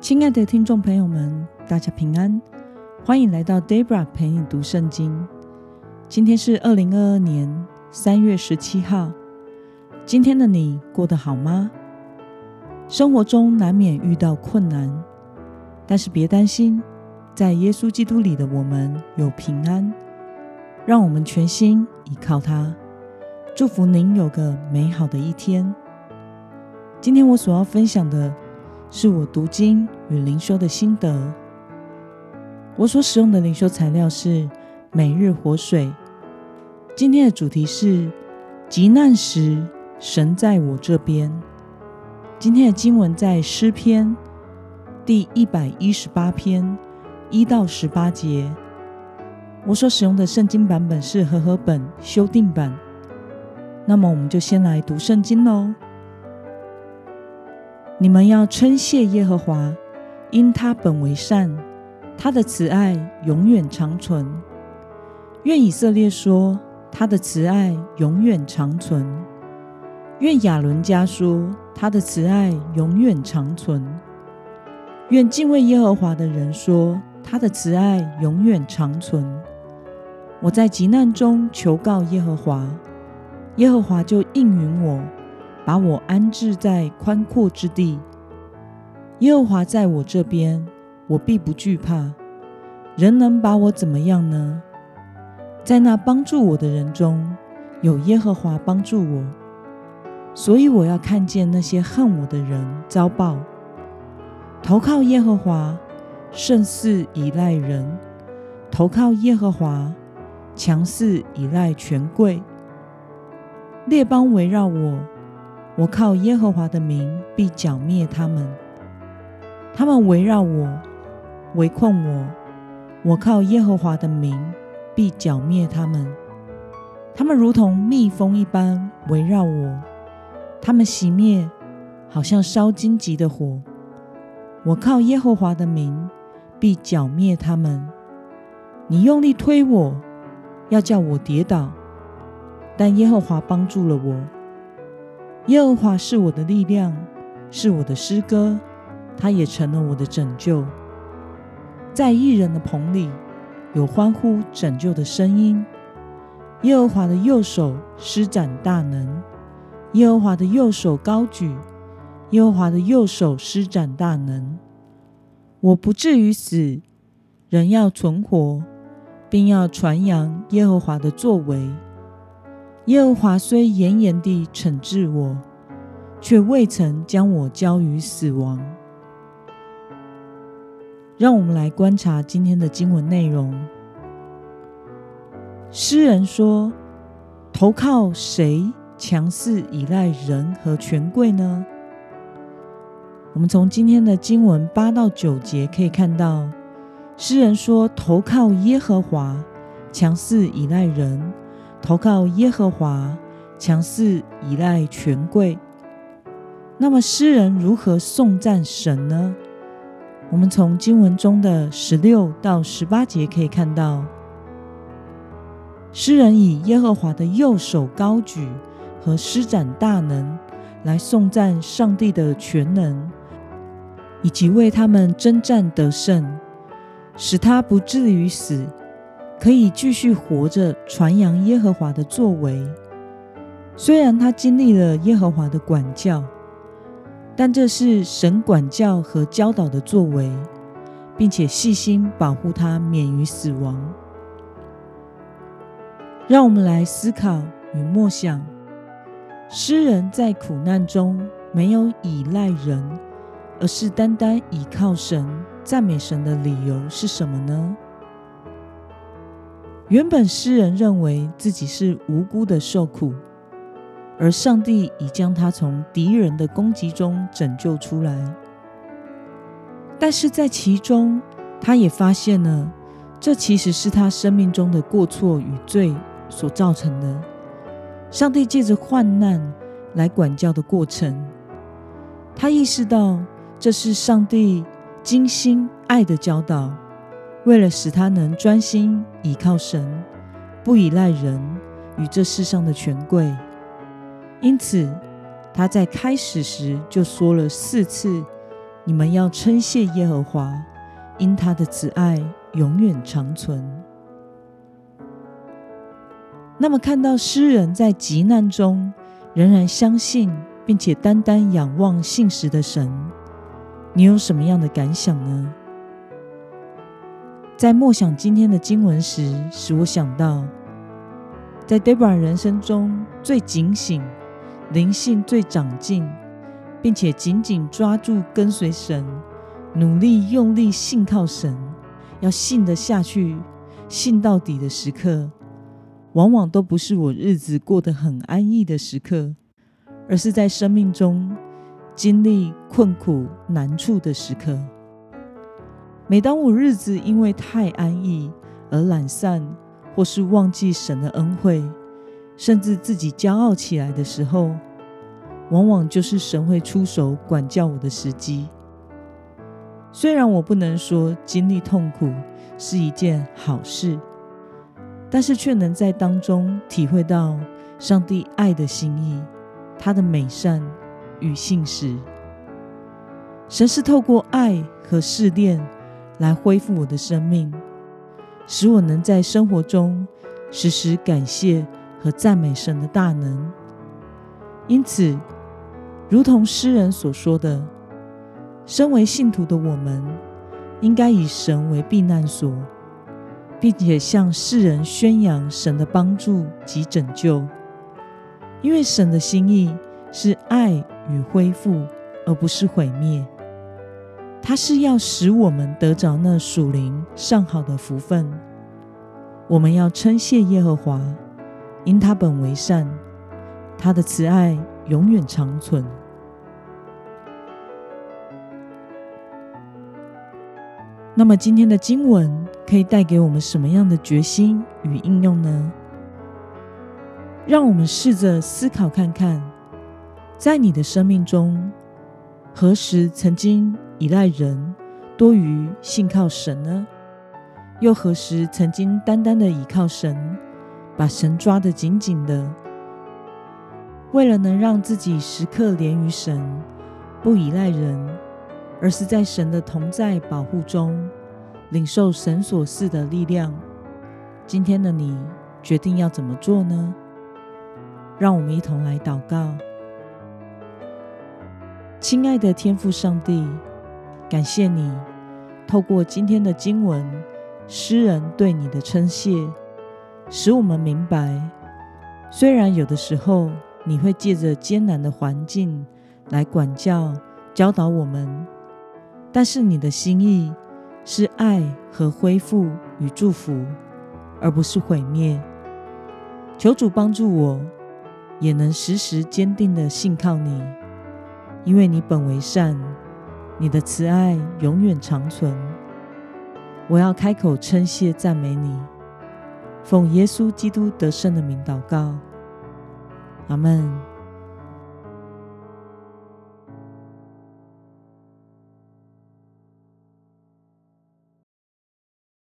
亲爱的听众朋友们，大家平安，欢迎来到 Debra 陪你读圣经。今天是二零二二年三月十七号。今天的你过得好吗？生活中难免遇到困难，但是别担心，在耶稣基督里的我们有平安。让我们全心依靠他。祝福您有个美好的一天。今天我所要分享的。是我读经与灵修的心得。我所使用的灵修材料是每日活水。今天的主题是急难时，神在我这边。今天的经文在诗篇第一百一十八篇一到十八节。我所使用的圣经版本是和合本修订版。那么，我们就先来读圣经喽。你们要称谢耶和华，因他本为善，他的慈爱永远长存。愿以色列说，他的慈爱永远长存；愿亚伦家说，他的慈爱永远长存；愿敬畏耶和华的人说，他的慈爱永远长存。我在急难中求告耶和华，耶和华就应允我。把我安置在宽阔之地，耶和华在我这边，我必不惧怕。人能把我怎么样呢？在那帮助我的人中，有耶和华帮助我，所以我要看见那些恨我的人遭报。投靠耶和华，胜似依赖人；投靠耶和华，强似依赖权贵。列邦围绕我。我靠耶和华的名，必剿灭他们。他们围绕我，围困我。我靠耶和华的名，必剿灭他们。他们如同蜜蜂一般围绕我，他们熄灭，好像烧荆棘的火。我靠耶和华的名，必剿灭他们。你用力推我，要叫我跌倒，但耶和华帮助了我。耶和华是我的力量，是我的诗歌，他也成了我的拯救。在异人的棚里，有欢呼拯救的声音。耶和华的右手施展大能，耶和华的右手高举，耶和华的右手施展大能。我不至于死，人要存活，并要传扬耶和华的作为。耶和华虽严严地惩治我，却未曾将我交于死亡。让我们来观察今天的经文内容。诗人说：“投靠谁强势依赖人和权贵呢？”我们从今天的经文八到九节可以看到，诗人说：“投靠耶和华，强势依赖人。”投靠耶和华，强势依赖权贵。那么诗人如何颂赞神呢？我们从经文中的十六到十八节可以看到，诗人以耶和华的右手高举和施展大能来颂赞上帝的全能，以及为他们征战得胜，使他不至于死。可以继续活着，传扬耶和华的作为。虽然他经历了耶和华的管教，但这是神管教和教导的作为，并且细心保护他免于死亡。让我们来思考与默想：诗人在苦难中没有依赖人，而是单单倚靠神、赞美神的理由是什么呢？原本诗人认为自己是无辜的受苦，而上帝已将他从敌人的攻击中拯救出来。但是在其中，他也发现了，这其实是他生命中的过错与罪所造成的。上帝借着患难来管教的过程，他意识到这是上帝精心爱的教导。为了使他能专心倚靠神，不依赖人与这世上的权贵，因此他在开始时就说了四次：“你们要称谢耶和华，因他的慈爱永远长存。那么，看到诗人在极难中仍然相信，并且单单仰望信实的神，你有什么样的感想呢？在默想今天的经文时，使我想到，在 Debra 人生中最警醒、灵性最长进，并且紧紧抓住跟随神、努力用力信靠神、要信得下去、信到底的时刻，往往都不是我日子过得很安逸的时刻，而是在生命中经历困苦难处的时刻。每当我日子因为太安逸而懒散，或是忘记神的恩惠，甚至自己骄傲起来的时候，往往就是神会出手管教我的时机。虽然我不能说经历痛苦是一件好事，但是却能在当中体会到上帝爱的心意，他的美善与信实。神是透过爱和试炼。来恢复我的生命，使我能在生活中时时感谢和赞美神的大能。因此，如同诗人所说的，身为信徒的我们，应该以神为避难所，并且向世人宣扬神的帮助及拯救。因为神的心意是爱与恢复，而不是毁灭。他是要使我们得着那属灵上好的福分。我们要称谢耶和华，因他本为善，他的慈爱永远长存。那么，今天的经文可以带给我们什么样的决心与应用呢？让我们试着思考看看，在你的生命中，何时曾经？依赖人多于信靠神呢？又何时曾经单单的倚靠神，把神抓得紧紧的？为了能让自己时刻连于神，不依赖人，而是在神的同在保护中，领受神所赐的力量。今天的你决定要怎么做呢？让我们一同来祷告，亲爱的天父上帝。感谢你透过今天的经文，诗人对你的称谢，使我们明白，虽然有的时候你会借着艰难的环境来管教、教导我们，但是你的心意是爱和恢复与祝福，而不是毁灭。求主帮助我，也能时时坚定的信靠你，因为你本为善。你的慈爱永远长存。我要开口称谢赞美你，奉耶稣基督得胜的名祷告，阿门。